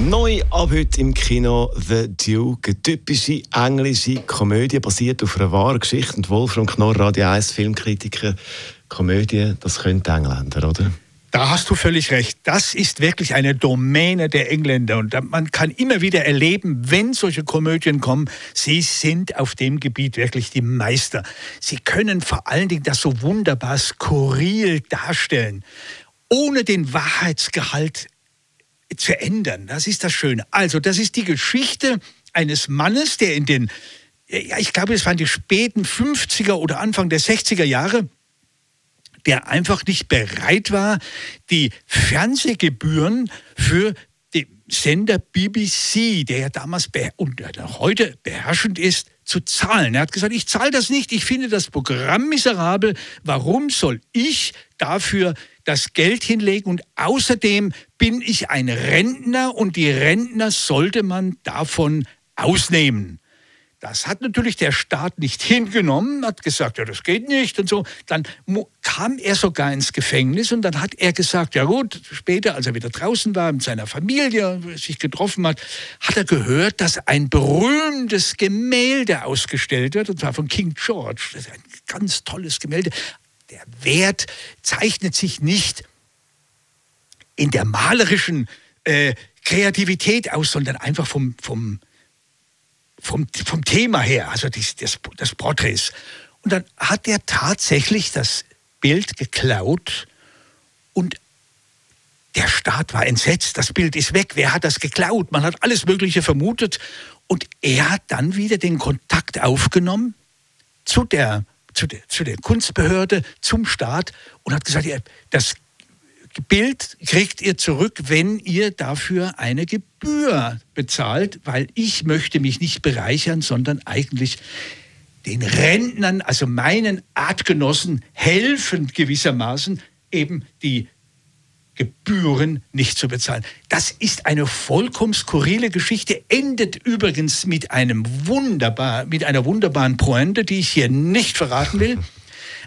Neu ab heute im Kino The Duke. Eine typische englische Komödie basiert auf einer wahren Geschichte. Und Wolfram Knorr, Radio 1 Filmkritiker. Komödie, das können die Engländer, oder? Da hast du völlig recht. Das ist wirklich eine Domäne der Engländer. Und man kann immer wieder erleben, wenn solche Komödien kommen, sie sind auf dem Gebiet wirklich die Meister. Sie können vor allen Dingen das so wunderbar skurril darstellen, ohne den Wahrheitsgehalt zu ändern. Das ist das Schöne. Also, das ist die Geschichte eines Mannes, der in den, ja, ich glaube, es waren die späten 50er oder Anfang der 60er Jahre, der einfach nicht bereit war, die Fernsehgebühren für den Sender BBC, der ja damals und heute beherrschend ist, zu zahlen. Er hat gesagt, ich zahle das nicht, ich finde das Programm miserabel. Warum soll ich dafür das Geld hinlegen? Und außerdem bin ich ein Rentner und die Rentner sollte man davon ausnehmen. Das hat natürlich der Staat nicht hingenommen, hat gesagt, ja, das geht nicht und so. Dann kam er sogar ins Gefängnis und dann hat er gesagt, ja gut, später, als er wieder draußen war mit seiner Familie, sich getroffen hat, hat er gehört, dass ein berühmtes Gemälde ausgestellt wird, und zwar von King George. Das ist ein ganz tolles Gemälde. Der Wert zeichnet sich nicht in der malerischen äh, Kreativität aus, sondern einfach vom, vom vom, vom Thema her, also des, des, des Porträts. Und dann hat er tatsächlich das Bild geklaut und der Staat war entsetzt, das Bild ist weg, wer hat das geklaut? Man hat alles Mögliche vermutet und er hat dann wieder den Kontakt aufgenommen zu der, zu der, zu der Kunstbehörde, zum Staat und hat gesagt, das Bild kriegt ihr zurück, wenn ihr dafür eine Gebühr bezahlt, weil ich möchte mich nicht bereichern, sondern eigentlich den Rentnern, also meinen Artgenossen, helfen gewissermaßen eben die Gebühren nicht zu bezahlen. Das ist eine vollkommen skurrile Geschichte, endet übrigens mit einem wunderbar, mit einer wunderbaren Pointe, die ich hier nicht verraten will.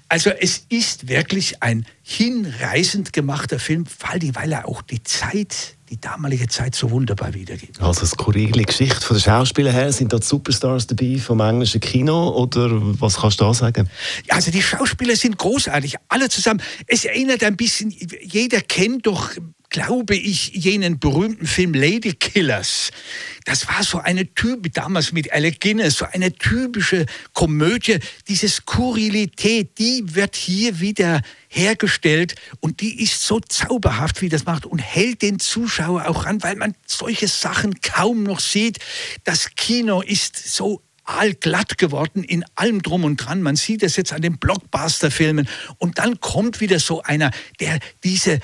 Also es ist wirklich ein hinreißend gemachter Film, weil er auch die Zeit, die damalige Zeit so wunderbar wiedergibt. Also skurrile Geschichte von den Schauspielern her, sind dort Superstars dabei vom englischen Kino oder was kannst du da sagen? Also die Schauspieler sind großartig, alle zusammen. Es erinnert ein bisschen, jeder kennt doch glaube ich, jenen berühmten Film Lady Killers. Das war so eine Typ, damals mit Alec Guinness, so eine typische Komödie. Diese Skurrilität, die wird hier wieder hergestellt und die ist so zauberhaft, wie das macht und hält den Zuschauer auch ran, weil man solche Sachen kaum noch sieht. Das Kino ist so allglatt geworden in allem drum und dran. Man sieht es jetzt an den Blockbuster-Filmen und dann kommt wieder so einer, der diese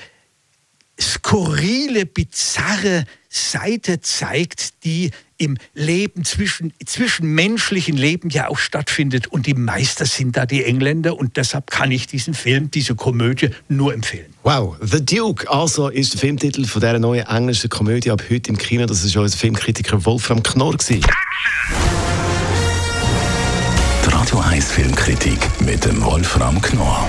skurrile, bizarre Seite zeigt, die im Leben zwischen, zwischen menschlichen Leben ja auch stattfindet. Und die Meister sind da die Engländer. Und deshalb kann ich diesen Film, diese Komödie nur empfehlen. Wow, The Duke also ist der Filmtitel von dieser neuen englischen Komödie ab heute im Kino. Das ist unser Filmkritiker Wolfram Knorr. Gewesen. Die Radio 1 Filmkritik mit dem Wolfram Knorr